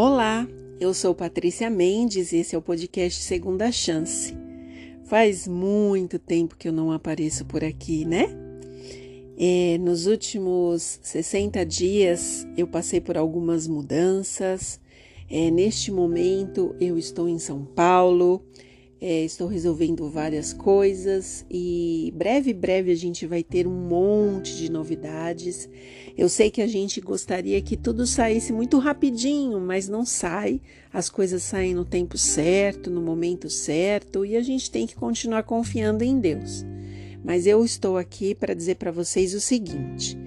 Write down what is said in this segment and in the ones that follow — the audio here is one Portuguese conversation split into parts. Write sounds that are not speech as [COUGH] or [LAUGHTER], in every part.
Olá, eu sou Patrícia Mendes e esse é o podcast Segunda Chance. Faz muito tempo que eu não apareço por aqui, né? É, nos últimos 60 dias eu passei por algumas mudanças. É, neste momento eu estou em São Paulo, é, estou resolvendo várias coisas e breve, breve a gente vai ter um monte de novidades. Eu sei que a gente gostaria que tudo saísse muito rapidinho, mas não sai. As coisas saem no tempo certo, no momento certo e a gente tem que continuar confiando em Deus. Mas eu estou aqui para dizer para vocês o seguinte.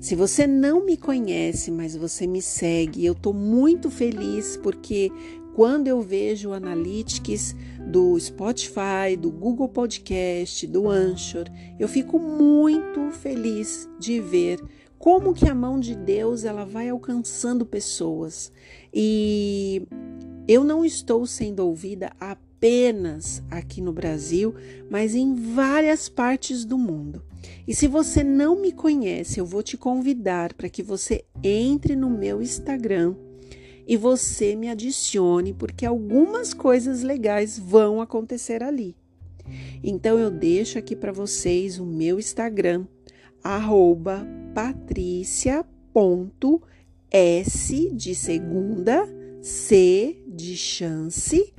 Se você não me conhece, mas você me segue, eu estou muito feliz porque quando eu vejo Analytics do Spotify, do Google Podcast, do Anchor, eu fico muito feliz de ver como que a mão de Deus ela vai alcançando pessoas. E eu não estou sendo ouvida apenas aqui no Brasil, mas em várias partes do mundo. E se você não me conhece, eu vou te convidar para que você entre no meu Instagram e você me adicione, porque algumas coisas legais vão acontecer ali. Então eu deixo aqui para vocês o meu Instagram, arroba patricia.s de segunda, C de chance,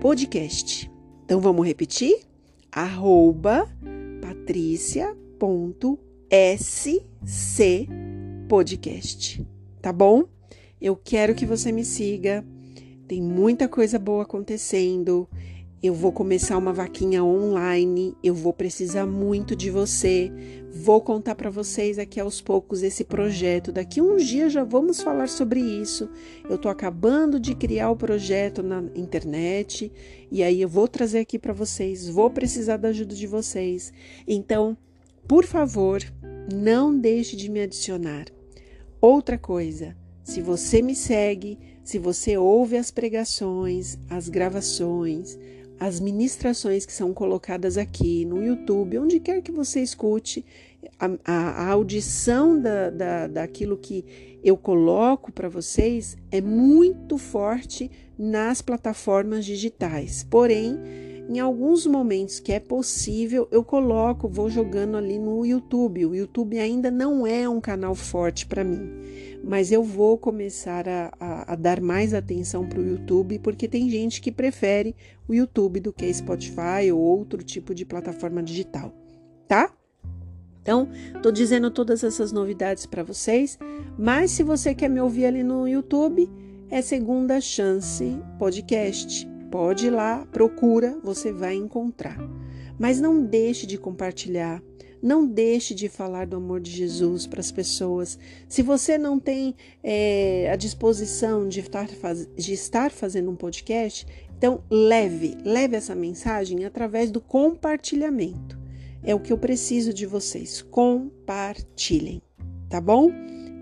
podcast. Então vamos repetir? Arroba patricia.sc podcast. Tá bom? Eu quero que você me siga. Tem muita coisa boa acontecendo. Eu vou começar uma vaquinha online. Eu vou precisar muito de você. Vou contar para vocês aqui aos poucos esse projeto. Daqui uns dias já vamos falar sobre isso. Eu estou acabando de criar o projeto na internet e aí eu vou trazer aqui para vocês. Vou precisar da ajuda de vocês. Então, por favor, não deixe de me adicionar. Outra coisa, se você me segue, se você ouve as pregações, as gravações, as ministrações que são colocadas aqui no YouTube, onde quer que você escute, a, a, a audição da, da, daquilo que eu coloco para vocês é muito forte nas plataformas digitais. Porém, em alguns momentos que é possível, eu coloco, vou jogando ali no YouTube. O YouTube ainda não é um canal forte para mim mas eu vou começar a, a, a dar mais atenção para o YouTube, porque tem gente que prefere o YouTube do que Spotify ou outro tipo de plataforma digital, tá? Então, tô dizendo todas essas novidades para vocês, mas se você quer me ouvir ali no YouTube, é Segunda Chance Podcast. Pode ir lá, procura, você vai encontrar. Mas não deixe de compartilhar, não deixe de falar do amor de Jesus para as pessoas. Se você não tem é, a disposição de estar, faz, de estar fazendo um podcast, então leve, leve essa mensagem através do compartilhamento. É o que eu preciso de vocês. Compartilhem, tá bom?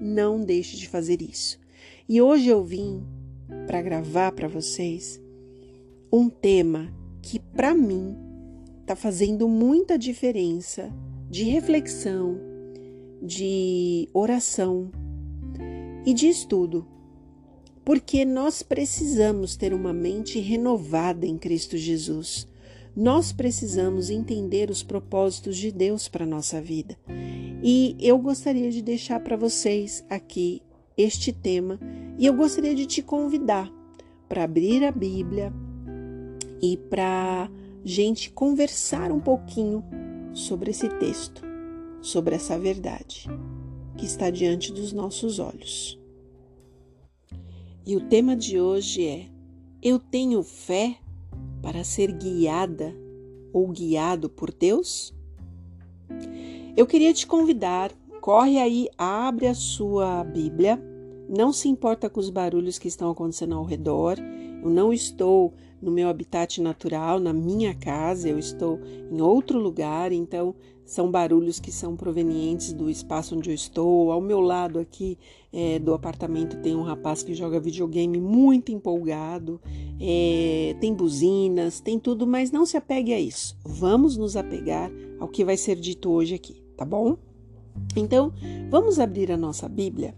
Não deixe de fazer isso. E hoje eu vim para gravar para vocês um tema que para mim está fazendo muita diferença de reflexão, de oração e de estudo, porque nós precisamos ter uma mente renovada em Cristo Jesus. Nós precisamos entender os propósitos de Deus para nossa vida. E eu gostaria de deixar para vocês aqui este tema e eu gostaria de te convidar para abrir a Bíblia e para gente conversar um pouquinho sobre esse texto, sobre essa verdade que está diante dos nossos olhos. E o tema de hoje é: Eu tenho fé para ser guiada ou guiado por Deus? Eu queria te convidar, corre aí, abre a sua Bíblia, não se importa com os barulhos que estão acontecendo ao redor, eu não estou no meu habitat natural, na minha casa, eu estou em outro lugar, então são barulhos que são provenientes do espaço onde eu estou. Ao meu lado aqui é, do apartamento tem um rapaz que joga videogame muito empolgado, é, tem buzinas, tem tudo, mas não se apegue a isso. Vamos nos apegar ao que vai ser dito hoje aqui, tá bom? Então, vamos abrir a nossa Bíblia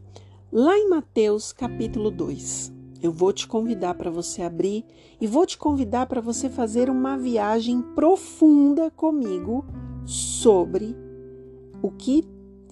lá em Mateus capítulo 2. Eu vou te convidar para você abrir e vou te convidar para você fazer uma viagem profunda comigo sobre o que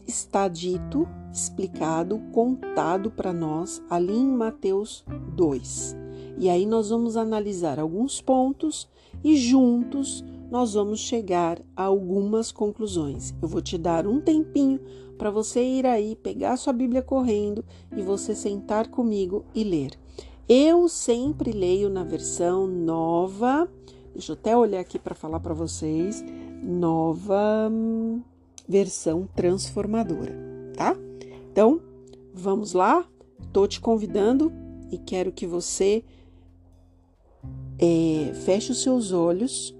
está dito, explicado, contado para nós ali em Mateus 2. E aí nós vamos analisar alguns pontos e juntos nós vamos chegar a algumas conclusões. Eu vou te dar um tempinho para você ir aí pegar sua Bíblia correndo e você sentar comigo e ler. Eu sempre leio na versão nova. Deixa eu até olhar aqui para falar para vocês. Nova hum, versão transformadora, tá? Então, vamos lá. Tô te convidando e quero que você é, feche os seus olhos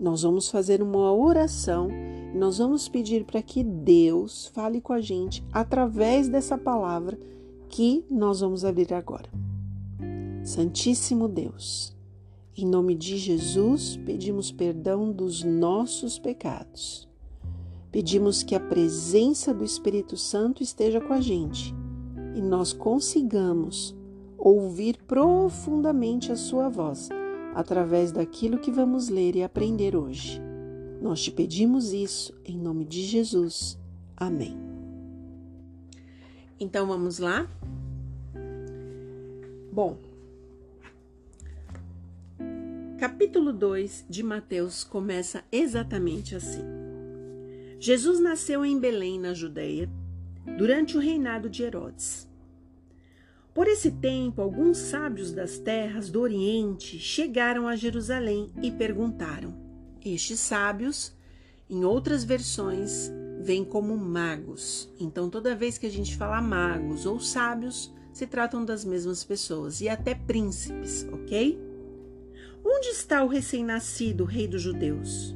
nós vamos fazer uma oração, nós vamos pedir para que Deus fale com a gente através dessa palavra que nós vamos abrir agora. Santíssimo Deus, em nome de Jesus, pedimos perdão dos nossos pecados. Pedimos que a presença do Espírito Santo esteja com a gente e nós consigamos ouvir profundamente a Sua voz através daquilo que vamos ler e aprender hoje. Nós te pedimos isso em nome de Jesus. Amém. Então vamos lá? Bom, capítulo 2 de Mateus começa exatamente assim. Jesus nasceu em Belém, na Judéia, durante o reinado de Herodes. Por esse tempo, alguns sábios das terras do Oriente chegaram a Jerusalém e perguntaram. Estes sábios, em outras versões, vêm como magos. Então, toda vez que a gente fala magos ou sábios, se tratam das mesmas pessoas e até príncipes, ok? Onde está o recém-nascido rei dos judeus?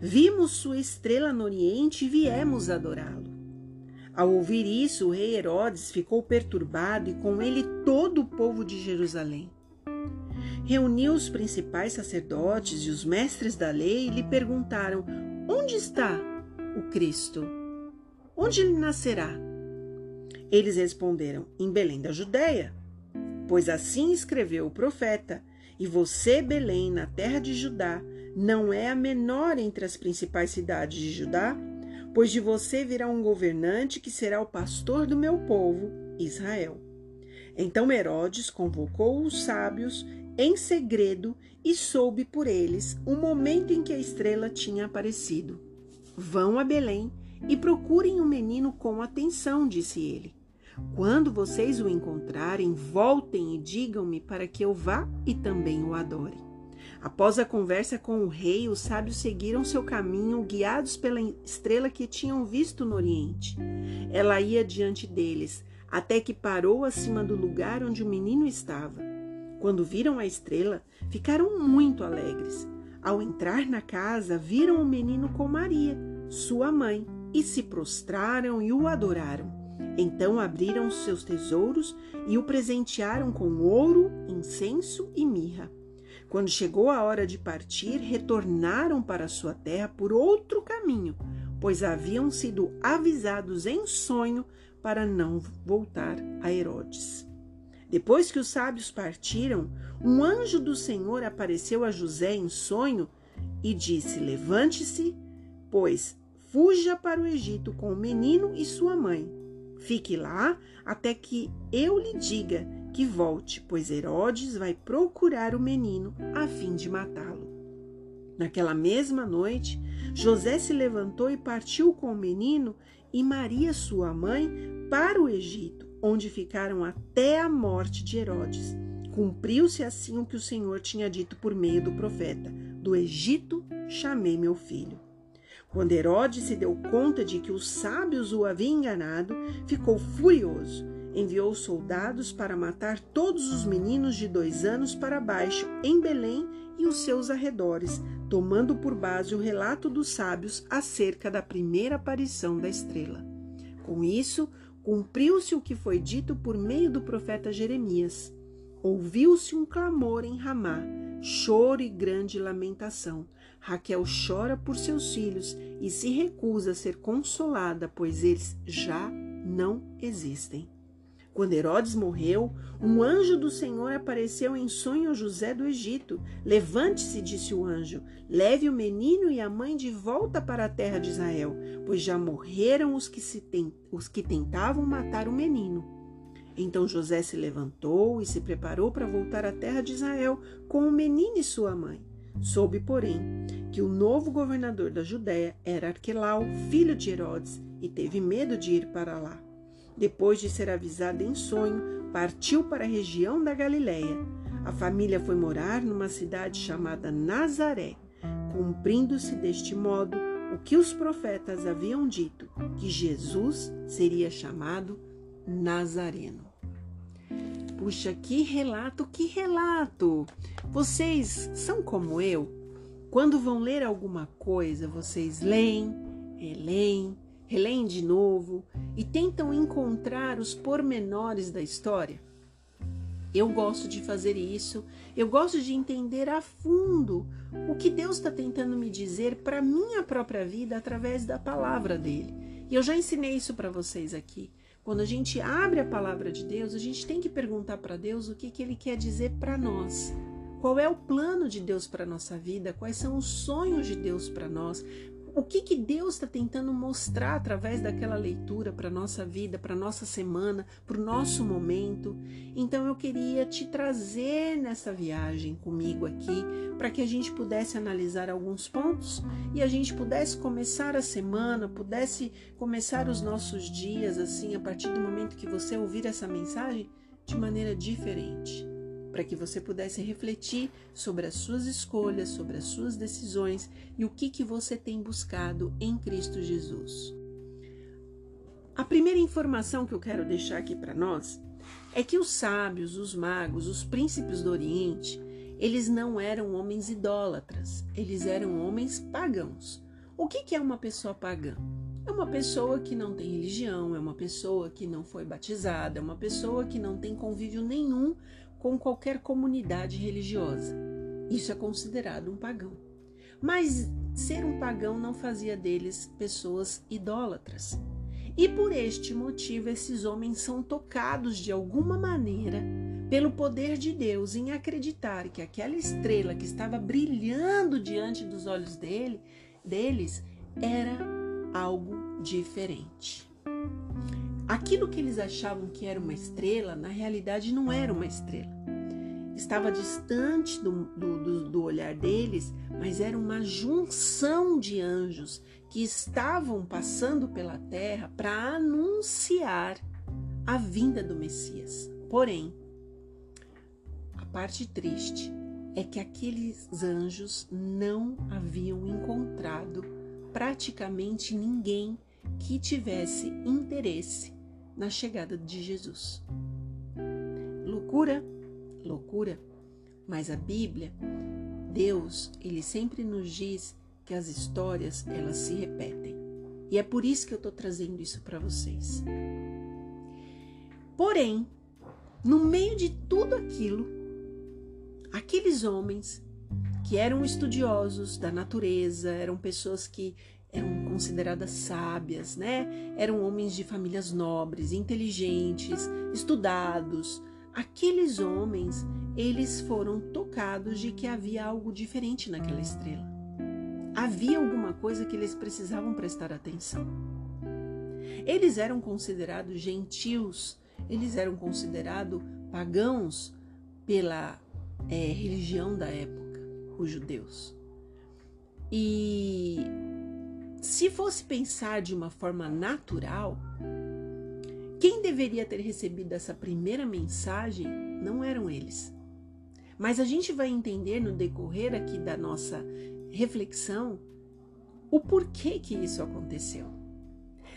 Vimos sua estrela no Oriente e viemos adorá-lo. Ao ouvir isso, o rei Herodes ficou perturbado e com ele todo o povo de Jerusalém. Reuniu os principais sacerdotes e os mestres da lei e lhe perguntaram: Onde está o Cristo? Onde ele nascerá? Eles responderam: Em Belém da Judéia. Pois assim escreveu o profeta: E você, Belém, na terra de Judá, não é a menor entre as principais cidades de Judá? pois de você virá um governante que será o pastor do meu povo, Israel. Então Herodes convocou os sábios em segredo e soube por eles o momento em que a estrela tinha aparecido. Vão a Belém e procurem o menino com atenção, disse ele. Quando vocês o encontrarem, voltem e digam-me para que eu vá e também o adore. Após a conversa com o rei, os sábios seguiram seu caminho, guiados pela estrela que tinham visto no Oriente. Ela ia diante deles, até que parou acima do lugar onde o menino estava. Quando viram a estrela, ficaram muito alegres. Ao entrar na casa, viram o menino com Maria, sua mãe, e se prostraram e o adoraram. Então abriram seus tesouros e o presentearam com ouro, incenso e mirra. Quando chegou a hora de partir, retornaram para sua terra por outro caminho, pois haviam sido avisados em sonho para não voltar a Herodes. Depois que os sábios partiram, um anjo do Senhor apareceu a José em sonho e disse: Levante-se, pois fuja para o Egito com o menino e sua mãe. Fique lá até que eu lhe diga que volte, pois Herodes vai procurar o menino a fim de matá-lo. Naquela mesma noite, José se levantou e partiu com o menino e Maria, sua mãe, para o Egito, onde ficaram até a morte de Herodes. Cumpriu-se assim o que o Senhor tinha dito por meio do profeta: Do Egito chamei meu filho. Quando Herodes se deu conta de que os sábios o haviam enganado, ficou furioso enviou soldados para matar todos os meninos de dois anos para baixo em Belém e os seus arredores, tomando por base o relato dos sábios acerca da primeira aparição da estrela. Com isso, cumpriu-se o que foi dito por meio do profeta Jeremias. Ouviu-se um clamor em Ramá, choro e grande lamentação. Raquel chora por seus filhos e se recusa a ser consolada, pois eles já não existem. Quando Herodes morreu, um anjo do Senhor apareceu em sonho a José do Egito. Levante-se, disse o anjo, leve o menino e a mãe de volta para a terra de Israel, pois já morreram os que, tem, os que tentavam matar o menino. Então José se levantou e se preparou para voltar à terra de Israel com o menino e sua mãe. Soube, porém, que o novo governador da Judéia era Arquelau, filho de Herodes, e teve medo de ir para lá. Depois de ser avisado em sonho, partiu para a região da Galiléia. A família foi morar numa cidade chamada Nazaré, cumprindo-se deste modo o que os profetas haviam dito, que Jesus seria chamado Nazareno. Puxa, que relato, que relato! Vocês são como eu? Quando vão ler alguma coisa, vocês leem, releem, releem de novo e tentam encontrar os pormenores da história? Eu gosto de fazer isso, eu gosto de entender a fundo o que Deus está tentando me dizer para minha própria vida através da palavra dele. E eu já ensinei isso para vocês aqui. Quando a gente abre a palavra de Deus, a gente tem que perguntar para Deus o que, que ele quer dizer para nós. Qual é o plano de Deus para nossa vida? Quais são os sonhos de Deus para nós? O que, que Deus está tentando mostrar através daquela leitura para nossa vida, para nossa semana, para o nosso momento. Então eu queria te trazer nessa viagem comigo aqui, para que a gente pudesse analisar alguns pontos e a gente pudesse começar a semana, pudesse começar os nossos dias assim, a partir do momento que você ouvir essa mensagem, de maneira diferente para que você pudesse refletir sobre as suas escolhas, sobre as suas decisões e o que, que você tem buscado em Cristo Jesus. A primeira informação que eu quero deixar aqui para nós é que os sábios, os magos, os príncipes do Oriente, eles não eram homens idólatras, eles eram homens pagãos. O que, que é uma pessoa pagã? É uma pessoa que não tem religião, é uma pessoa que não foi batizada, é uma pessoa que não tem convívio nenhum com qualquer comunidade religiosa. Isso é considerado um pagão. Mas ser um pagão não fazia deles pessoas idólatras. E por este motivo, esses homens são tocados de alguma maneira pelo poder de Deus em acreditar que aquela estrela que estava brilhando diante dos olhos dele, deles era algo diferente. Aquilo que eles achavam que era uma estrela, na realidade não era uma estrela. Estava distante do, do, do, olhar deles, mas era uma junção de anjos que estavam passando pela terra para anunciar a vinda do Messias. Porém, a parte triste é que aqueles anjos não haviam encontrado praticamente ninguém que tivesse interesse na chegada de Jesus. Loucura, loucura, mas a Bíblia, Deus, ele sempre nos diz que as histórias elas se repetem. E é por isso que eu estou trazendo isso para vocês. Porém, no meio de tudo aquilo, aqueles homens que eram estudiosos da natureza, eram pessoas que eram consideradas sábias, né? Eram homens de famílias nobres, inteligentes, estudados. Aqueles homens, eles foram tocados de que havia algo diferente naquela estrela. Havia alguma coisa que eles precisavam prestar atenção. Eles eram considerados gentios, eles eram considerados pagãos pela é, religião da época, os judeus. E se fosse pensar de uma forma natural, quem deveria ter recebido essa primeira mensagem não eram eles. Mas a gente vai entender no decorrer aqui da nossa reflexão o porquê que isso aconteceu.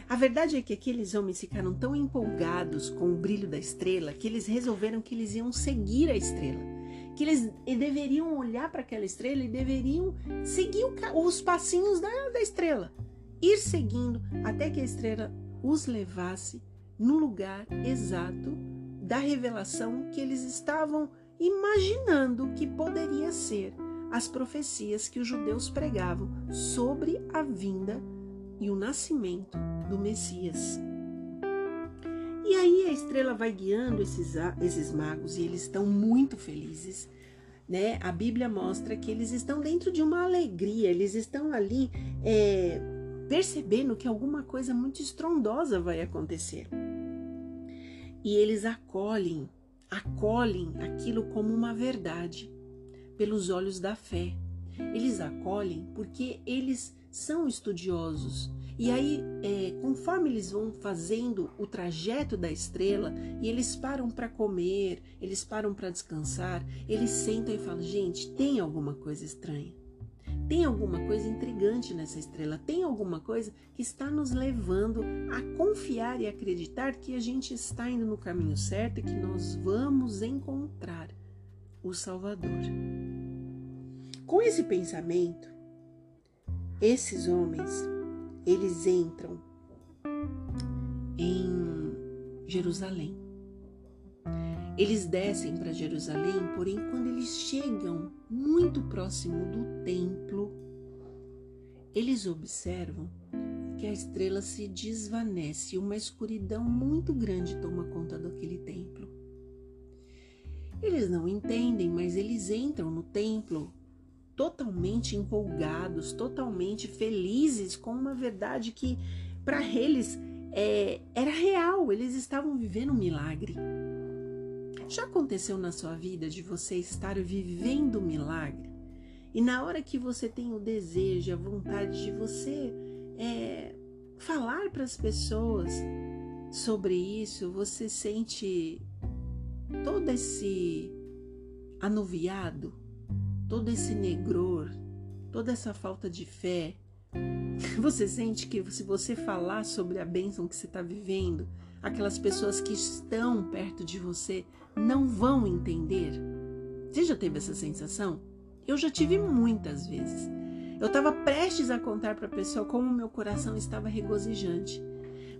A verdade é que aqueles homens ficaram tão empolgados com o brilho da estrela que eles resolveram que eles iam seguir a estrela, que eles deveriam olhar para aquela estrela e deveriam seguir os passinhos da, da estrela, ir seguindo até que a estrela os levasse no lugar exato da revelação que eles estavam imaginando que poderia ser as profecias que os judeus pregavam sobre a vinda e o nascimento do Messias. E aí a estrela vai guiando esses, esses magos e eles estão muito felizes. Né? A Bíblia mostra que eles estão dentro de uma alegria, eles estão ali é, percebendo que alguma coisa muito estrondosa vai acontecer. E eles acolhem, acolhem aquilo como uma verdade, pelos olhos da fé. Eles acolhem porque eles são estudiosos. E aí, é, conforme eles vão fazendo o trajeto da estrela e eles param para comer, eles param para descansar, eles sentam e falam: gente, tem alguma coisa estranha. Tem alguma coisa intrigante nessa estrela, tem alguma coisa que está nos levando a confiar e acreditar que a gente está indo no caminho certo e que nós vamos encontrar o Salvador. Com esse pensamento, esses homens, eles entram em Jerusalém. Eles descem para Jerusalém, porém, quando eles chegam muito próximo do templo, eles observam que a estrela se desvanece e uma escuridão muito grande toma conta daquele templo. Eles não entendem, mas eles entram no templo totalmente empolgados, totalmente felizes com uma verdade que para eles é, era real, eles estavam vivendo um milagre. Já aconteceu na sua vida de você estar vivendo um milagre? E na hora que você tem o desejo, a vontade de você é, falar para as pessoas sobre isso, você sente todo esse anuviado, todo esse negror, toda essa falta de fé. [LAUGHS] Você sente que se você falar sobre a bênção que você está vivendo, aquelas pessoas que estão perto de você não vão entender. Você já teve essa sensação? Eu já tive muitas vezes. Eu estava prestes a contar para a pessoa como meu coração estava regozijante.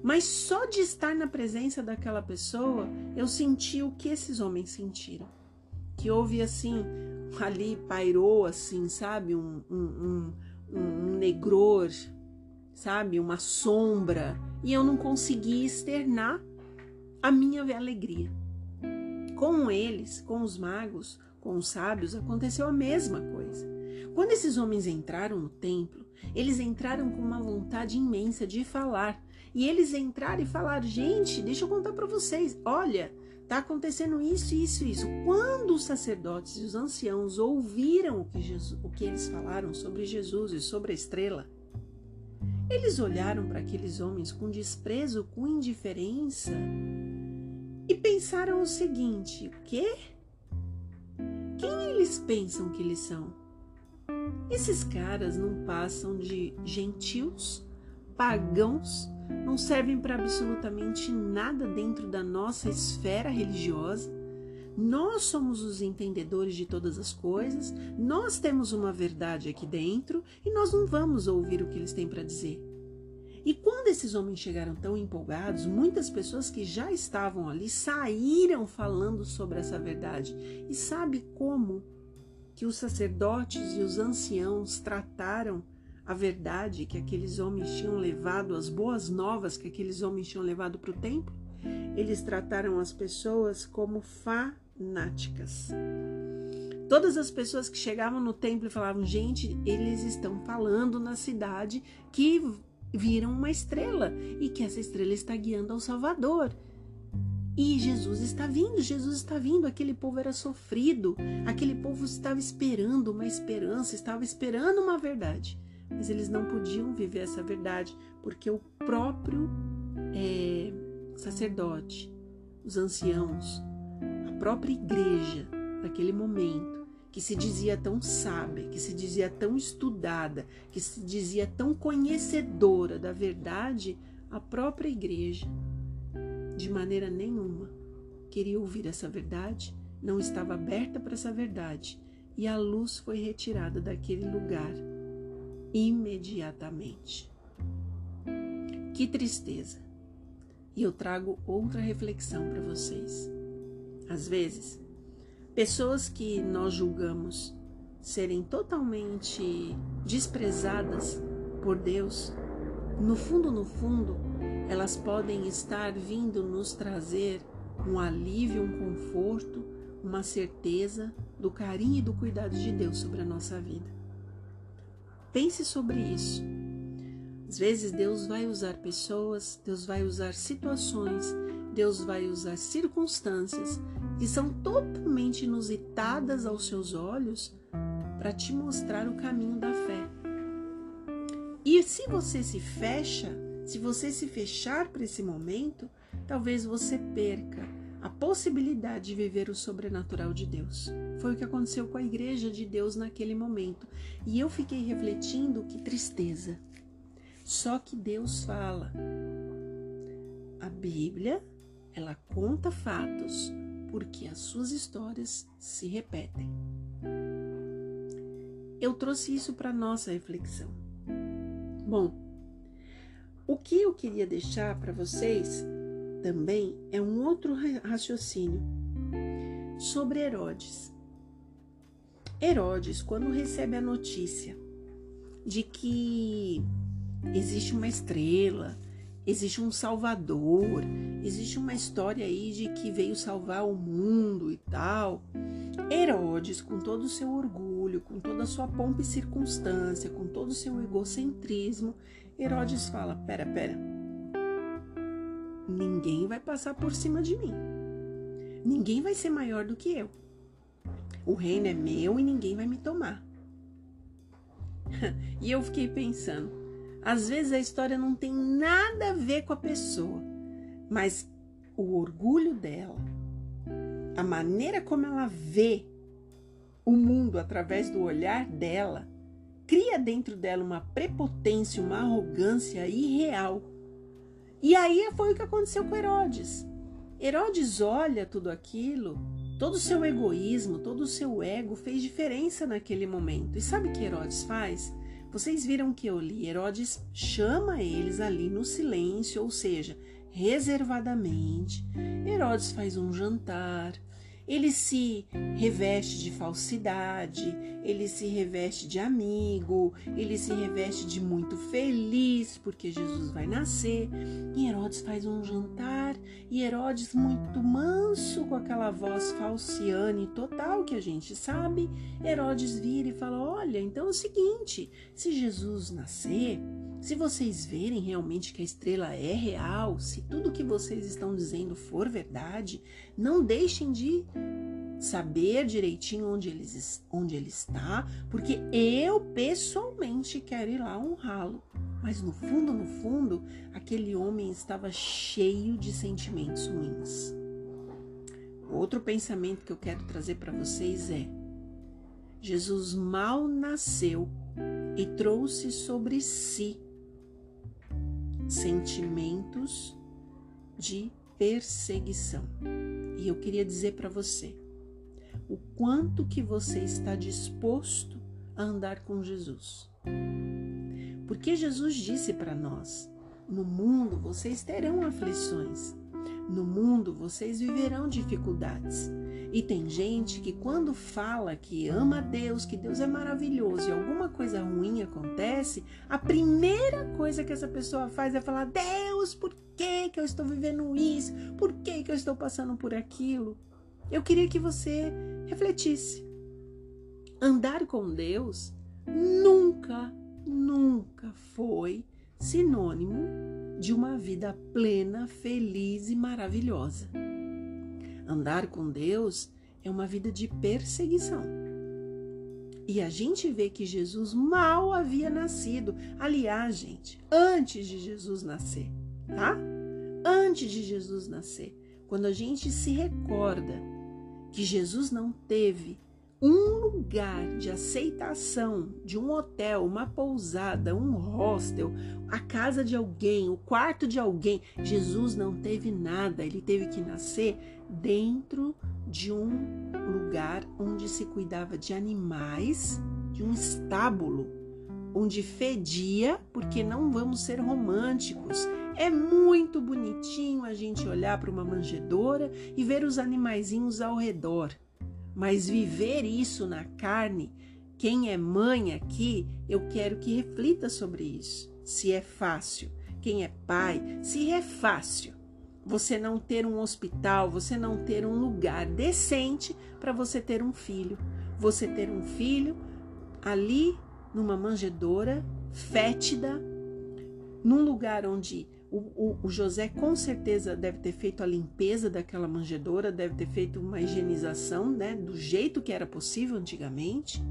Mas só de estar na presença daquela pessoa, eu senti o que esses homens sentiram. Que houve assim, ali pairou assim, sabe? Um, um, um, um negror, sabe? Uma sombra. E eu não consegui externar a minha alegria. Com eles, com os magos, com os sábios, aconteceu a mesma coisa. Quando esses homens entraram no templo, eles entraram com uma vontade imensa de falar. E eles entraram e falaram: gente, deixa eu contar para vocês. Olha, tá acontecendo isso, isso, isso. Quando os sacerdotes e os anciãos ouviram o que, Jesus, o que eles falaram sobre Jesus e sobre a estrela, eles olharam para aqueles homens com desprezo, com indiferença e pensaram o seguinte: o quê? Quem eles pensam que eles são? Esses caras não passam de gentios, pagãos, não servem para absolutamente nada dentro da nossa esfera religiosa. Nós somos os entendedores de todas as coisas, nós temos uma verdade aqui dentro e nós não vamos ouvir o que eles têm para dizer. E quando esses homens chegaram tão empolgados, muitas pessoas que já estavam ali saíram falando sobre essa verdade. E sabe como que os sacerdotes e os anciãos trataram a verdade que aqueles homens tinham levado, as boas novas que aqueles homens tinham levado para o templo? Eles trataram as pessoas como fanáticas. Todas as pessoas que chegavam no templo e falavam: gente, eles estão falando na cidade que viram uma estrela e que essa estrela está guiando ao Salvador. E Jesus está vindo, Jesus está vindo. Aquele povo era sofrido, aquele povo estava esperando uma esperança, estava esperando uma verdade. Mas eles não podiam viver essa verdade porque o próprio é, sacerdote, os anciãos, a própria igreja naquele momento que se dizia tão sábia, que se dizia tão estudada, que se dizia tão conhecedora da verdade, a própria igreja, de maneira nenhuma, queria ouvir essa verdade, não estava aberta para essa verdade, e a luz foi retirada daquele lugar imediatamente. Que tristeza! E eu trago outra reflexão para vocês. Às vezes, Pessoas que nós julgamos serem totalmente desprezadas por Deus, no fundo, no fundo, elas podem estar vindo nos trazer um alívio, um conforto, uma certeza do carinho e do cuidado de Deus sobre a nossa vida. Pense sobre isso. Às vezes Deus vai usar pessoas, Deus vai usar situações, Deus vai usar circunstâncias que são totalmente inusitadas aos seus olhos para te mostrar o caminho da fé. E se você se fecha, se você se fechar para esse momento, talvez você perca a possibilidade de viver o sobrenatural de Deus. Foi o que aconteceu com a igreja de Deus naquele momento. E eu fiquei refletindo que tristeza. Só que Deus fala. A Bíblia, ela conta fatos porque as suas histórias se repetem. Eu trouxe isso para nossa reflexão. Bom, o que eu queria deixar para vocês também é um outro raciocínio sobre Herodes. Herodes, quando recebe a notícia de que existe uma estrela, existe um salvador, existe uma história aí de que veio salvar o mundo e tal. Herodes, com todo o seu orgulho, com toda a sua pompa e circunstância, com todo o seu egocentrismo, Herodes fala: pera, pera, ninguém vai passar por cima de mim. Ninguém vai ser maior do que eu. O reino é meu e ninguém vai me tomar. [LAUGHS] e eu fiquei pensando, às vezes a história não tem nada a ver com a pessoa, mas o orgulho dela, a maneira como ela vê o mundo através do olhar dela, cria dentro dela uma prepotência, uma arrogância irreal e aí foi o que aconteceu com Herodes. Herodes olha tudo aquilo, todo o seu egoísmo, todo o seu ego fez diferença naquele momento. E sabe o que Herodes faz? Vocês viram que eu li, Herodes chama eles ali no silêncio, ou seja, reservadamente. Herodes faz um jantar, ele se reveste de falsidade, ele se reveste de amigo, ele se reveste de muito feliz porque Jesus vai nascer. E Herodes faz um jantar, e Herodes, muito manso, com aquela voz falciane total que a gente sabe, Herodes vira e fala: Olha, então é o seguinte: se Jesus nascer, se vocês verem realmente que a estrela é real, se tudo que vocês estão dizendo for verdade, não deixem de saber direitinho onde ele, onde ele está, porque eu pessoalmente quero ir lá honrá-lo. Mas no fundo, no fundo, aquele homem estava cheio de sentimentos ruins. Outro pensamento que eu quero trazer para vocês é: Jesus mal nasceu e trouxe sobre si sentimentos de perseguição. E eu queria dizer para você o quanto que você está disposto a andar com Jesus. Porque Jesus disse para nós: no mundo vocês terão aflições, no mundo vocês viverão dificuldades. E tem gente que quando fala que ama Deus, que Deus é maravilhoso e alguma coisa ruim acontece, a primeira coisa que essa pessoa faz é falar: Deus, por que, que eu estou vivendo isso? Por que, que eu estou passando por aquilo? Eu queria que você refletisse. Andar com Deus nunca, nunca foi sinônimo de uma vida plena, feliz e maravilhosa. Andar com Deus é uma vida de perseguição. E a gente vê que Jesus mal havia nascido. Aliás, gente, antes de Jesus nascer, tá? Antes de Jesus nascer, quando a gente se recorda que Jesus não teve um lugar de aceitação de um hotel, uma pousada, um hostel, a casa de alguém, o quarto de alguém. Jesus não teve nada, ele teve que nascer dentro de um lugar onde se cuidava de animais, de um estábulo, onde fedia, porque não vamos ser românticos. É muito bonitinho a gente olhar para uma manjedoura e ver os animaizinhos ao redor. Mas viver isso na carne, quem é mãe aqui, eu quero que reflita sobre isso. Se é fácil. quem é pai, se é fácil você não ter um hospital, você não ter um lugar decente para você ter um filho. Você ter um filho ali numa manjedoura fétida, num lugar onde o, o, o, José com certeza deve ter feito a limpeza daquela manjedoura, deve ter feito uma higienização, né, do jeito que era possível antigamente.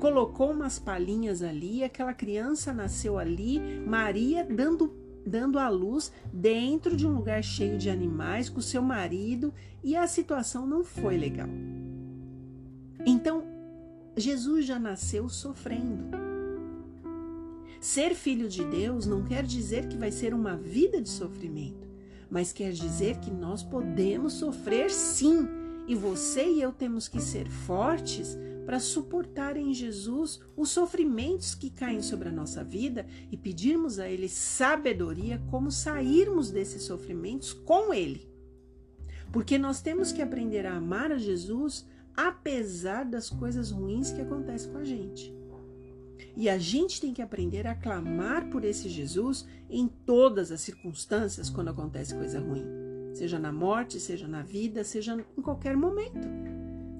Colocou umas palhinhas ali, aquela criança nasceu ali, Maria dando dando à luz dentro de um lugar cheio de animais com seu marido e a situação não foi legal. Então, Jesus já nasceu sofrendo. Ser filho de Deus não quer dizer que vai ser uma vida de sofrimento, mas quer dizer que nós podemos sofrer sim, e você e eu temos que ser fortes para suportar em Jesus os sofrimentos que caem sobre a nossa vida e pedirmos a Ele sabedoria como sairmos desses sofrimentos com Ele. Porque nós temos que aprender a amar a Jesus apesar das coisas ruins que acontecem com a gente. E a gente tem que aprender a clamar por esse Jesus em todas as circunstâncias quando acontece coisa ruim, seja na morte, seja na vida, seja em qualquer momento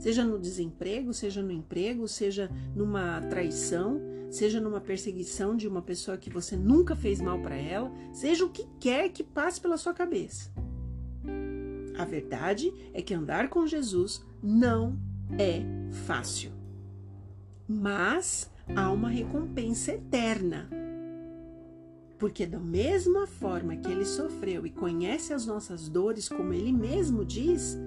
seja no desemprego, seja no emprego, seja numa traição, seja numa perseguição de uma pessoa que você nunca fez mal para ela, seja o que quer que passe pela sua cabeça. A verdade é que andar com Jesus não é fácil. Mas há uma recompensa eterna. Porque, da mesma forma que ele sofreu e conhece as nossas dores, como ele mesmo diz,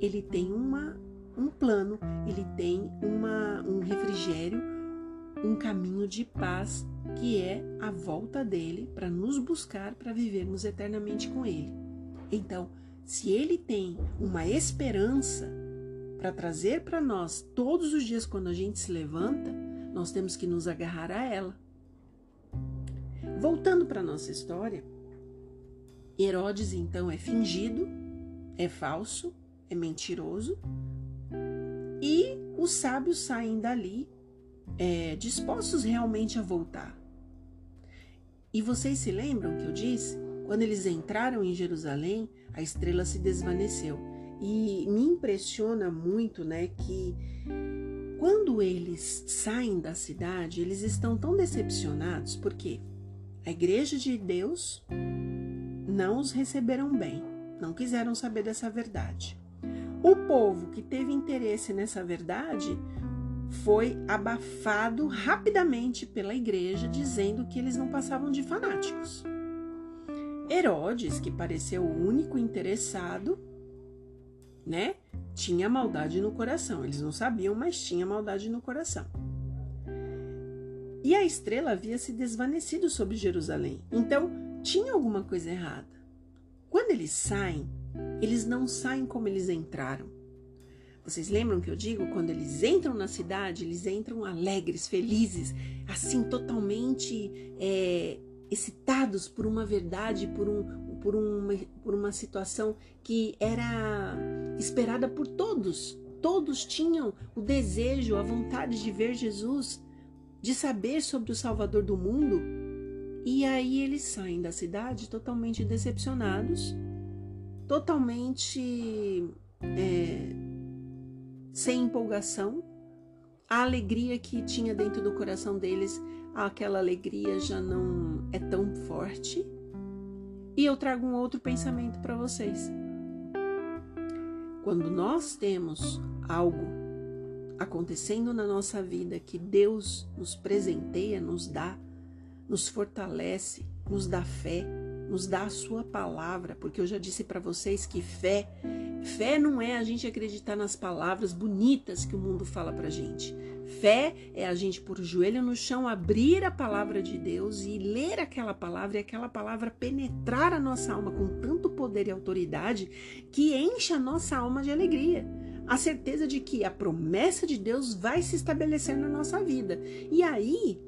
ele tem uma um plano, ele tem uma, um refrigério, um caminho de paz que é a volta dele para nos buscar para vivermos eternamente com ele. Então, se ele tem uma esperança para trazer para nós todos os dias quando a gente se levanta, nós temos que nos agarrar a ela. Voltando para nossa história, Herodes então é fingido, é falso, é mentiroso, e os sábios saem dali é, dispostos realmente a voltar. E vocês se lembram que eu disse? Quando eles entraram em Jerusalém, a estrela se desvaneceu. E me impressiona muito, né, que quando eles saem da cidade, eles estão tão decepcionados porque a igreja de Deus não os receberam bem, não quiseram saber dessa verdade. O povo que teve interesse nessa verdade foi abafado rapidamente pela igreja, dizendo que eles não passavam de fanáticos. Herodes, que pareceu o único interessado, né, tinha maldade no coração. Eles não sabiam, mas tinha maldade no coração. E a estrela havia se desvanecido sobre Jerusalém. Então, tinha alguma coisa errada. Quando eles saem, eles não saem como eles entraram. Vocês lembram que eu digo? Quando eles entram na cidade, eles entram alegres, felizes, assim, totalmente é, excitados por uma verdade, por, um, por, uma, por uma situação que era esperada por todos. Todos tinham o desejo, a vontade de ver Jesus, de saber sobre o Salvador do mundo. E aí eles saem da cidade totalmente decepcionados totalmente é, sem empolgação. A alegria que tinha dentro do coração deles, aquela alegria já não é tão forte. E eu trago um outro pensamento para vocês. Quando nós temos algo acontecendo na nossa vida que Deus nos presenteia, nos dá, nos fortalece, nos dá fé, nos dá a sua palavra, porque eu já disse para vocês que fé, fé não é a gente acreditar nas palavras bonitas que o mundo fala pra gente. Fé é a gente pôr o joelho no chão, abrir a palavra de Deus e ler aquela palavra e aquela palavra penetrar a nossa alma com tanto poder e autoridade que enche a nossa alma de alegria a certeza de que a promessa de Deus vai se estabelecer na nossa vida. E aí,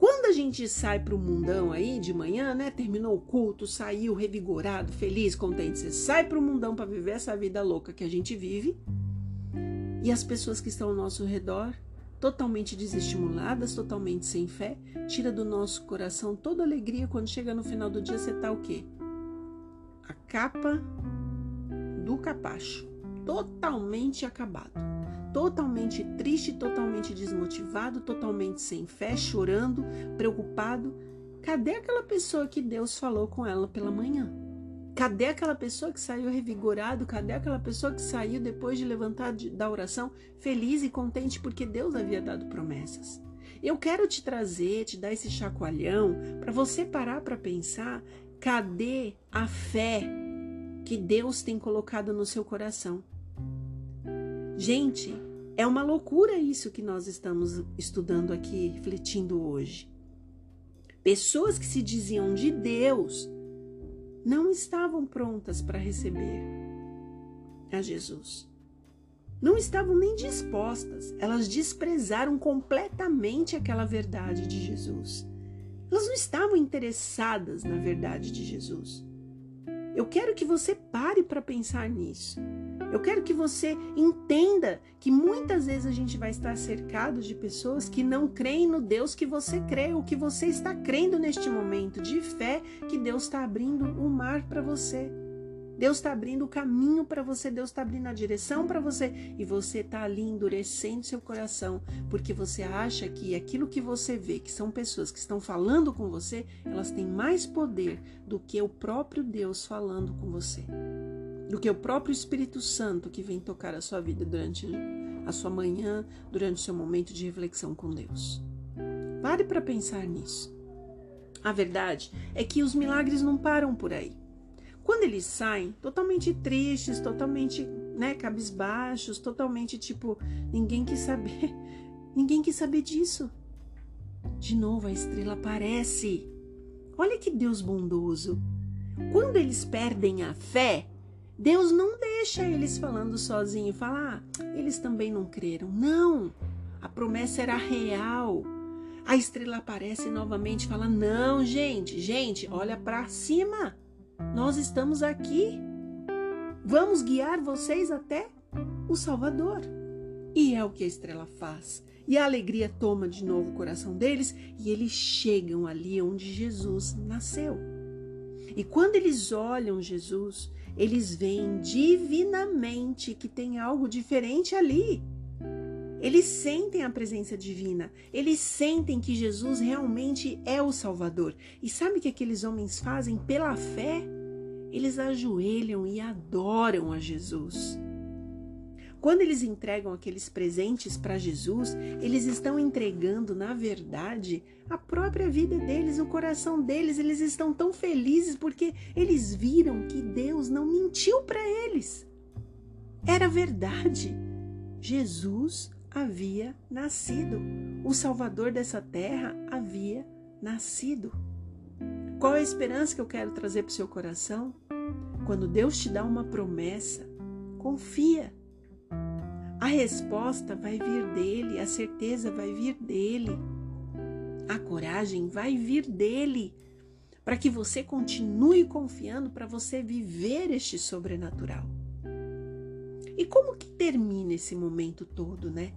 quando a gente sai para o mundão aí de manhã, né? Terminou o culto, saiu revigorado, feliz, contente. Você sai para o mundão para viver essa vida louca que a gente vive. E as pessoas que estão ao nosso redor totalmente desestimuladas, totalmente sem fé, tira do nosso coração toda alegria quando chega no final do dia você tá o quê? A capa do capacho, totalmente acabado, totalmente triste, totalmente desmotivado, totalmente sem fé, chorando, preocupado. Cadê aquela pessoa que Deus falou com ela pela manhã? Cadê aquela pessoa que saiu revigorado? Cadê aquela pessoa que saiu depois de levantar da oração feliz e contente porque Deus havia dado promessas? Eu quero te trazer, te dar esse chacoalhão para você parar para pensar: cadê a fé que Deus tem colocado no seu coração? Gente, é uma loucura isso que nós estamos estudando aqui, refletindo hoje. Pessoas que se diziam de Deus não estavam prontas para receber a Jesus. Não estavam nem dispostas, elas desprezaram completamente aquela verdade de Jesus. Elas não estavam interessadas na verdade de Jesus. Eu quero que você pare para pensar nisso. Eu quero que você entenda que muitas vezes a gente vai estar cercado de pessoas que não creem no Deus que você crê, o que você está crendo neste momento de fé que Deus está abrindo o um mar para você. Deus está abrindo o caminho para você, Deus está abrindo a direção para você e você está ali endurecendo seu coração porque você acha que aquilo que você vê, que são pessoas que estão falando com você, elas têm mais poder do que o próprio Deus falando com você do que o próprio Espírito Santo que vem tocar a sua vida durante a sua manhã, durante o seu momento de reflexão com Deus. Pare para pensar nisso. A verdade é que os milagres não param por aí. Quando eles saem totalmente tristes, totalmente, né, cabisbaixos, totalmente tipo, ninguém quis saber, [LAUGHS] ninguém quis saber disso. De novo a estrela aparece. Olha que Deus bondoso. Quando eles perdem a fé, Deus não deixa eles falando sozinho, falar, ah, eles também não creram. Não, a promessa era real. A estrela aparece novamente e fala: Não, gente, gente, olha para cima. Nós estamos aqui. Vamos guiar vocês até o Salvador. E é o que a estrela faz. E a alegria toma de novo o coração deles e eles chegam ali onde Jesus nasceu. E quando eles olham Jesus, eles veem divinamente que tem algo diferente ali. Eles sentem a presença divina, eles sentem que Jesus realmente é o Salvador. E sabe o que aqueles homens fazem pela fé? Eles ajoelham e adoram a Jesus. Quando eles entregam aqueles presentes para Jesus, eles estão entregando, na verdade, a própria vida deles, o coração deles. Eles estão tão felizes porque eles viram que Deus não mentiu para eles. Era verdade. Jesus havia nascido. O Salvador dessa terra havia nascido. Qual é a esperança que eu quero trazer para o seu coração? Quando Deus te dá uma promessa, confia a resposta vai vir dele, a certeza vai vir dele, a coragem vai vir dele, para que você continue confiando, para você viver este sobrenatural. E como que termina esse momento todo, né?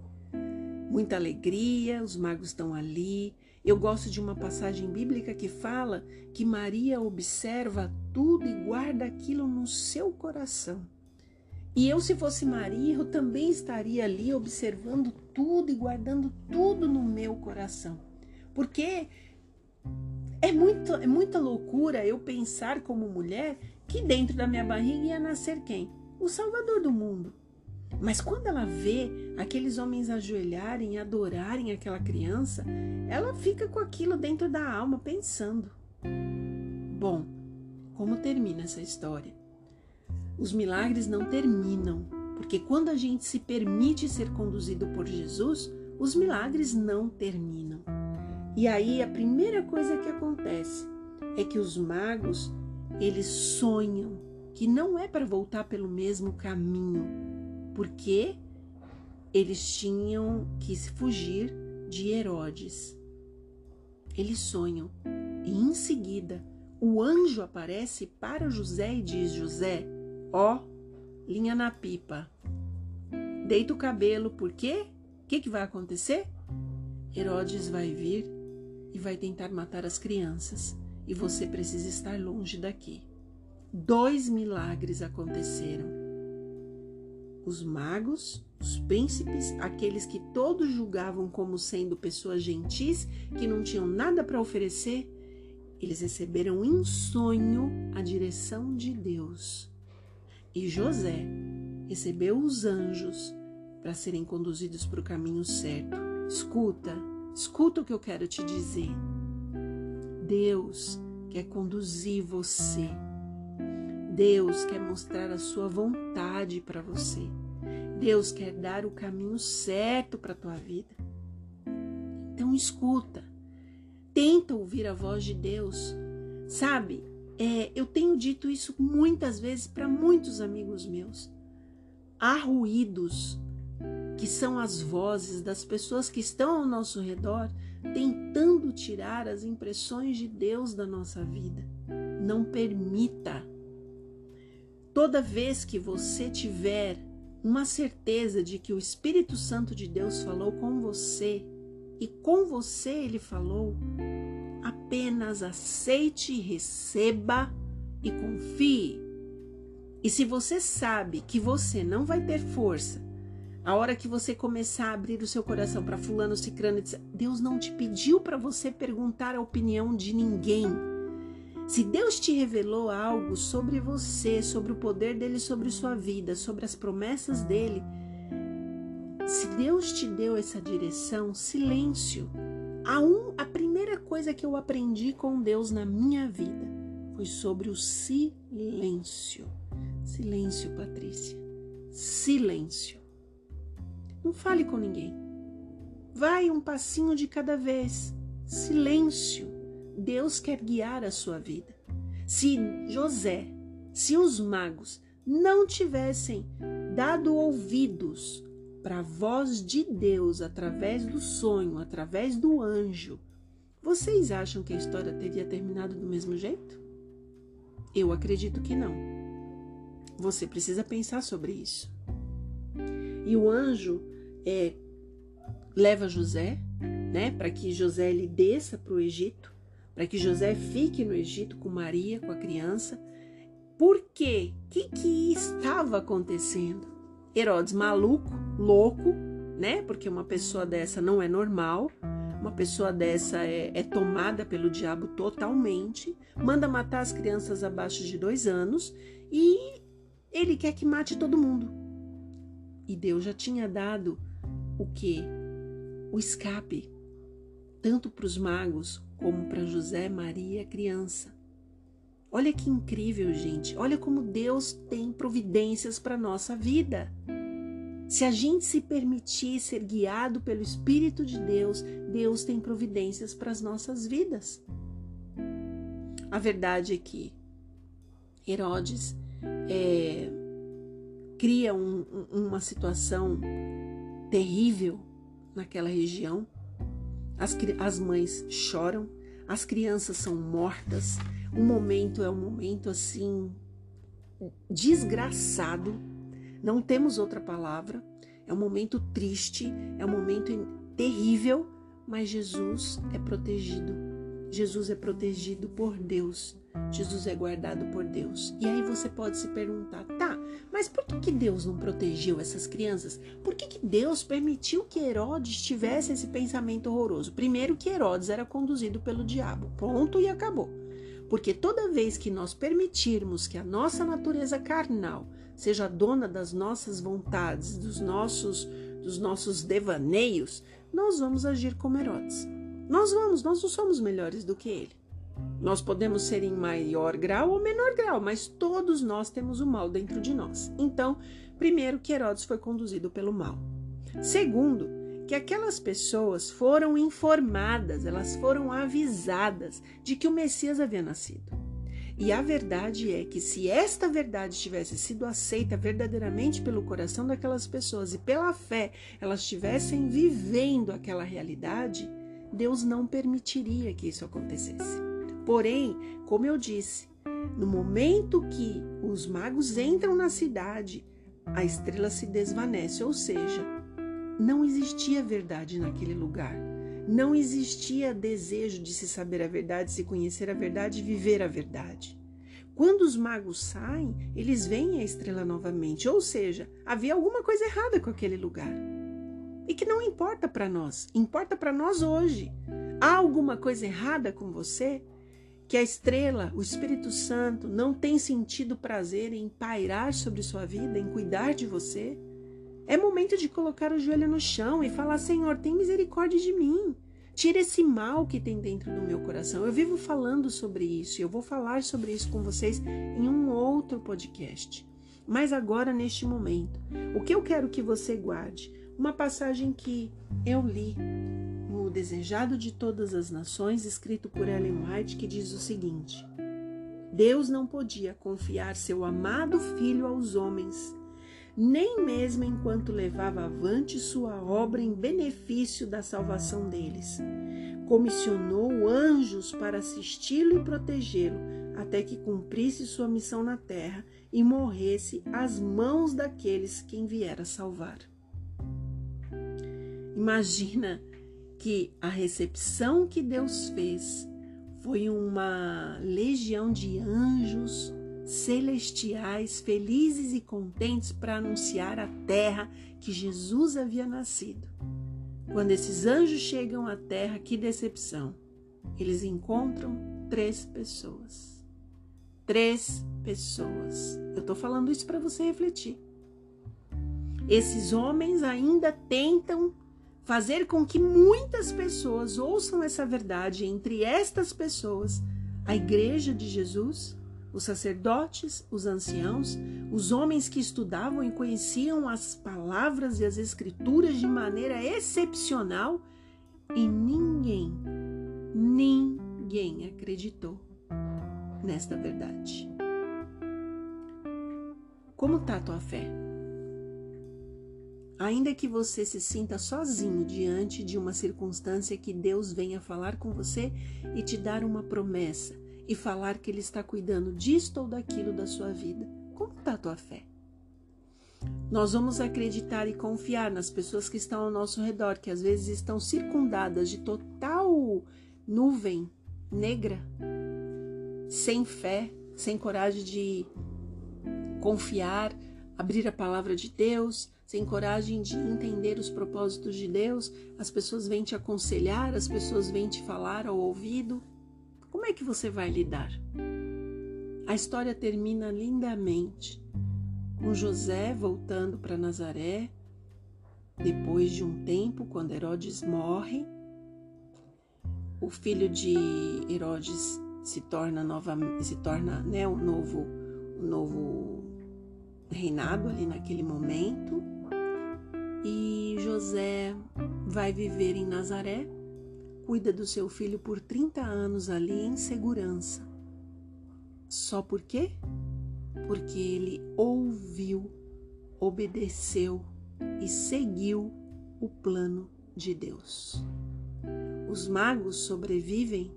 Muita alegria, os magos estão ali. Eu gosto de uma passagem bíblica que fala que Maria observa tudo e guarda aquilo no seu coração. E eu, se fosse Maria, eu também estaria ali observando tudo e guardando tudo no meu coração. Porque é, muito, é muita loucura eu pensar como mulher que dentro da minha barriga ia nascer quem? O Salvador do mundo. Mas quando ela vê aqueles homens ajoelharem e adorarem aquela criança, ela fica com aquilo dentro da alma pensando: bom, como termina essa história? Os milagres não terminam, porque quando a gente se permite ser conduzido por Jesus, os milagres não terminam. E aí a primeira coisa que acontece é que os magos, eles sonham que não é para voltar pelo mesmo caminho, porque eles tinham que fugir de Herodes. Eles sonham e em seguida o anjo aparece para José e diz: José, Ó, linha na pipa. Deita o cabelo, por quê? O que, que vai acontecer? Herodes vai vir e vai tentar matar as crianças, e você precisa estar longe daqui. Dois milagres aconteceram. Os magos, os príncipes, aqueles que todos julgavam como sendo pessoas gentis, que não tinham nada para oferecer, eles receberam em sonho a direção de Deus. E José recebeu os anjos para serem conduzidos para o caminho certo. Escuta, escuta o que eu quero te dizer. Deus quer conduzir você. Deus quer mostrar a sua vontade para você. Deus quer dar o caminho certo para a tua vida. Então escuta, tenta ouvir a voz de Deus. Sabe, é, eu tenho dito isso muitas vezes para muitos amigos meus. Há ruídos que são as vozes das pessoas que estão ao nosso redor tentando tirar as impressões de Deus da nossa vida. Não permita. Toda vez que você tiver uma certeza de que o Espírito Santo de Deus falou com você e com você ele falou, apenas aceite, receba e confie. E se você sabe que você não vai ter força, a hora que você começar a abrir o seu coração para fulano, cicrano, Deus não te pediu para você perguntar a opinião de ninguém. Se Deus te revelou algo sobre você, sobre o poder dele sobre sua vida, sobre as promessas dele, se Deus te deu essa direção, silêncio. A, um, a primeira coisa que eu aprendi com Deus na minha vida foi sobre o silêncio. Silêncio, Patrícia. Silêncio. Não fale com ninguém. Vai um passinho de cada vez. Silêncio. Deus quer guiar a sua vida. Se José, se os magos não tivessem dado ouvidos para a voz de Deus através do sonho, através do anjo, vocês acham que a história teria terminado do mesmo jeito? Eu acredito que não. Você precisa pensar sobre isso. E o anjo é, leva José, né, para que José ele desça para o Egito, para que José fique no Egito com Maria, com a criança. Por quê? O que, que estava acontecendo? Herodes maluco, louco, né? Porque uma pessoa dessa não é normal. Uma pessoa dessa é, é, tomada pelo diabo totalmente, manda matar as crianças abaixo de dois anos e ele quer que mate todo mundo. E Deus já tinha dado o que? O escape, tanto para os magos como para José, Maria, criança. Olha que incrível, gente. Olha como Deus tem providências para nossa vida. Se a gente se permitir ser guiado pelo Espírito de Deus, Deus tem providências para as nossas vidas. A verdade é que Herodes é, cria um, uma situação terrível naquela região. As, as mães choram, as crianças são mortas. O momento é um momento assim desgraçado. Não temos outra palavra. É um momento triste, é um momento terrível, mas Jesus é protegido. Jesus é protegido por Deus. Jesus é guardado por Deus. E aí você pode se perguntar, tá, mas por que, que Deus não protegeu essas crianças? Por que, que Deus permitiu que Herodes tivesse esse pensamento horroroso? Primeiro, que Herodes era conduzido pelo diabo. Ponto e acabou. Porque toda vez que nós permitirmos que a nossa natureza carnal seja dona das nossas vontades, dos nossos, dos nossos devaneios, nós vamos agir como Herodes. Nós vamos, nós não somos melhores do que ele. Nós podemos ser em maior grau ou menor grau, mas todos nós temos o mal dentro de nós. Então, primeiro, que Herodes foi conduzido pelo mal. Segundo, que aquelas pessoas foram informadas, elas foram avisadas de que o Messias havia nascido. E a verdade é que se esta verdade tivesse sido aceita verdadeiramente pelo coração daquelas pessoas e pela fé elas estivessem vivendo aquela realidade, Deus não permitiria que isso acontecesse. Porém, como eu disse, no momento que os magos entram na cidade, a estrela se desvanece, ou seja, não existia verdade naquele lugar. Não existia desejo de se saber a verdade, se conhecer a verdade viver a verdade. Quando os magos saem, eles veem a estrela novamente, ou seja, havia alguma coisa errada com aquele lugar. E que não importa para nós, importa para nós hoje. Há alguma coisa errada com você? Que a estrela, o Espírito Santo, não tem sentido prazer em pairar sobre sua vida, em cuidar de você? É momento de colocar o joelho no chão e falar: Senhor, tem misericórdia de mim. Tira esse mal que tem dentro do meu coração. Eu vivo falando sobre isso e eu vou falar sobre isso com vocês em um outro podcast. Mas agora, neste momento, o que eu quero que você guarde? Uma passagem que eu li no Desejado de Todas as Nações, escrito por Ellen White, que diz o seguinte: Deus não podia confiar seu amado filho aos homens nem mesmo enquanto levava avante sua obra em benefício da salvação deles. Comissionou anjos para assisti-lo e protegê-lo, até que cumprisse sua missão na terra e morresse às mãos daqueles quem viera salvar. Imagina que a recepção que Deus fez foi uma legião de anjos celestiais, felizes e contentes para anunciar à terra que Jesus havia nascido. Quando esses anjos chegam à terra, que decepção! Eles encontram três pessoas. Três pessoas. Eu estou falando isso para você refletir. Esses homens ainda tentam fazer com que muitas pessoas ouçam essa verdade. Entre estas pessoas, a Igreja de Jesus os sacerdotes, os anciãos, os homens que estudavam e conheciam as palavras e as escrituras de maneira excepcional, e ninguém, ninguém acreditou nesta verdade. Como está a tua fé? Ainda que você se sinta sozinho diante de uma circunstância que Deus venha falar com você e te dar uma promessa, e falar que Ele está cuidando disto ou daquilo da sua vida. Como está a tua fé? Nós vamos acreditar e confiar nas pessoas que estão ao nosso redor, que às vezes estão circundadas de total nuvem negra, sem fé, sem coragem de confiar, abrir a palavra de Deus, sem coragem de entender os propósitos de Deus. As pessoas vêm te aconselhar, as pessoas vêm te falar ao ouvido. Como é que você vai lidar? A história termina lindamente com José voltando para Nazaré depois de um tempo, quando Herodes morre. O filho de Herodes se torna nova, se torna né, um novo, um novo reinado ali naquele momento. E José vai viver em Nazaré cuida do seu filho por 30 anos ali em segurança. Só por quê? Porque ele ouviu, obedeceu e seguiu o plano de Deus. Os magos sobrevivem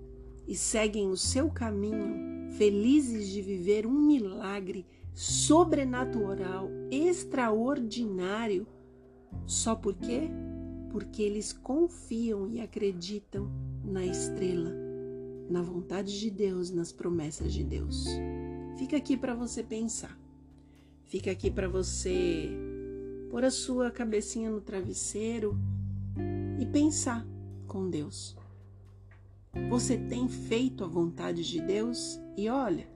e seguem o seu caminho, felizes de viver um milagre sobrenatural, extraordinário, só por quê? porque eles confiam e acreditam na estrela, na vontade de Deus, nas promessas de Deus. Fica aqui para você pensar. Fica aqui para você pôr a sua cabecinha no travesseiro e pensar com Deus. Você tem feito a vontade de Deus? E olha,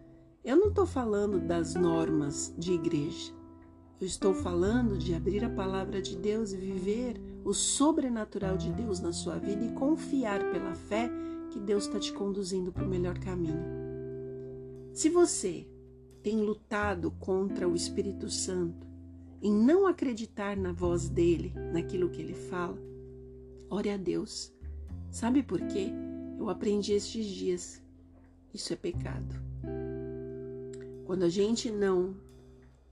eu não estou falando das normas de igreja. Eu estou falando de abrir a palavra de Deus e viver o sobrenatural de Deus na sua vida e confiar pela fé que Deus está te conduzindo para o melhor caminho. Se você tem lutado contra o Espírito Santo em não acreditar na voz dele, naquilo que ele fala, ore a Deus. Sabe por quê? Eu aprendi estes dias. Isso é pecado. Quando a gente não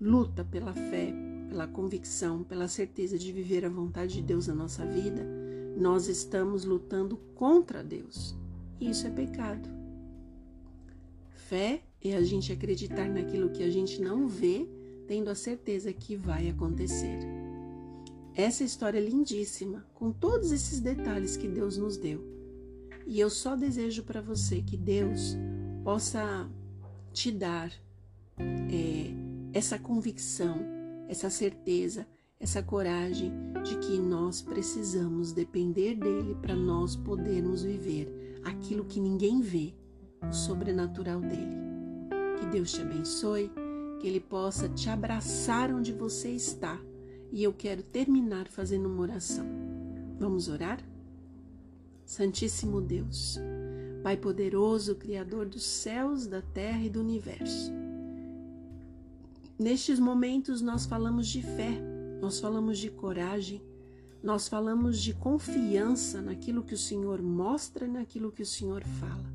luta pela fé, pela convicção, pela certeza de viver a vontade de Deus na nossa vida, nós estamos lutando contra Deus. Isso é pecado. Fé é a gente acreditar naquilo que a gente não vê, tendo a certeza que vai acontecer. essa história é lindíssima, com todos esses detalhes que Deus nos deu. E eu só desejo para você que Deus possa te dar é, essa convicção, essa certeza, essa coragem de que nós precisamos depender dele para nós podermos viver aquilo que ninguém vê, o sobrenatural dele. Que Deus te abençoe, que ele possa te abraçar onde você está. E eu quero terminar fazendo uma oração. Vamos orar? Santíssimo Deus, Pai poderoso, Criador dos céus, da terra e do universo. Nestes momentos nós falamos de fé, nós falamos de coragem, nós falamos de confiança naquilo que o Senhor mostra naquilo que o Senhor fala.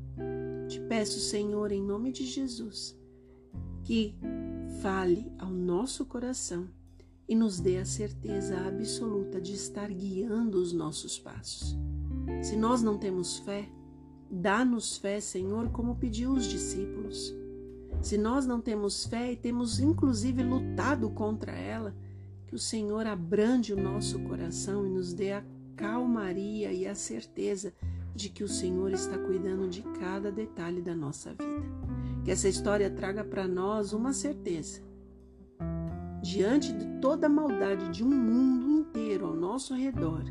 Te peço, Senhor, em nome de Jesus, que fale ao nosso coração e nos dê a certeza absoluta de estar guiando os nossos passos. Se nós não temos fé, dá-nos fé, Senhor, como pediu os discípulos. Se nós não temos fé e temos inclusive lutado contra ela, que o Senhor abrande o nosso coração e nos dê a calmaria e a certeza de que o Senhor está cuidando de cada detalhe da nossa vida. Que essa história traga para nós uma certeza. Diante de toda a maldade de um mundo inteiro ao nosso redor,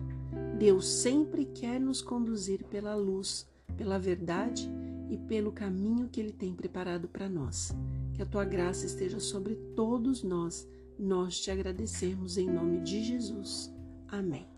Deus sempre quer nos conduzir pela luz, pela verdade e pelo caminho que Ele tem preparado para nós. Que a tua graça esteja sobre todos nós. Nós te agradecemos em nome de Jesus. Amém.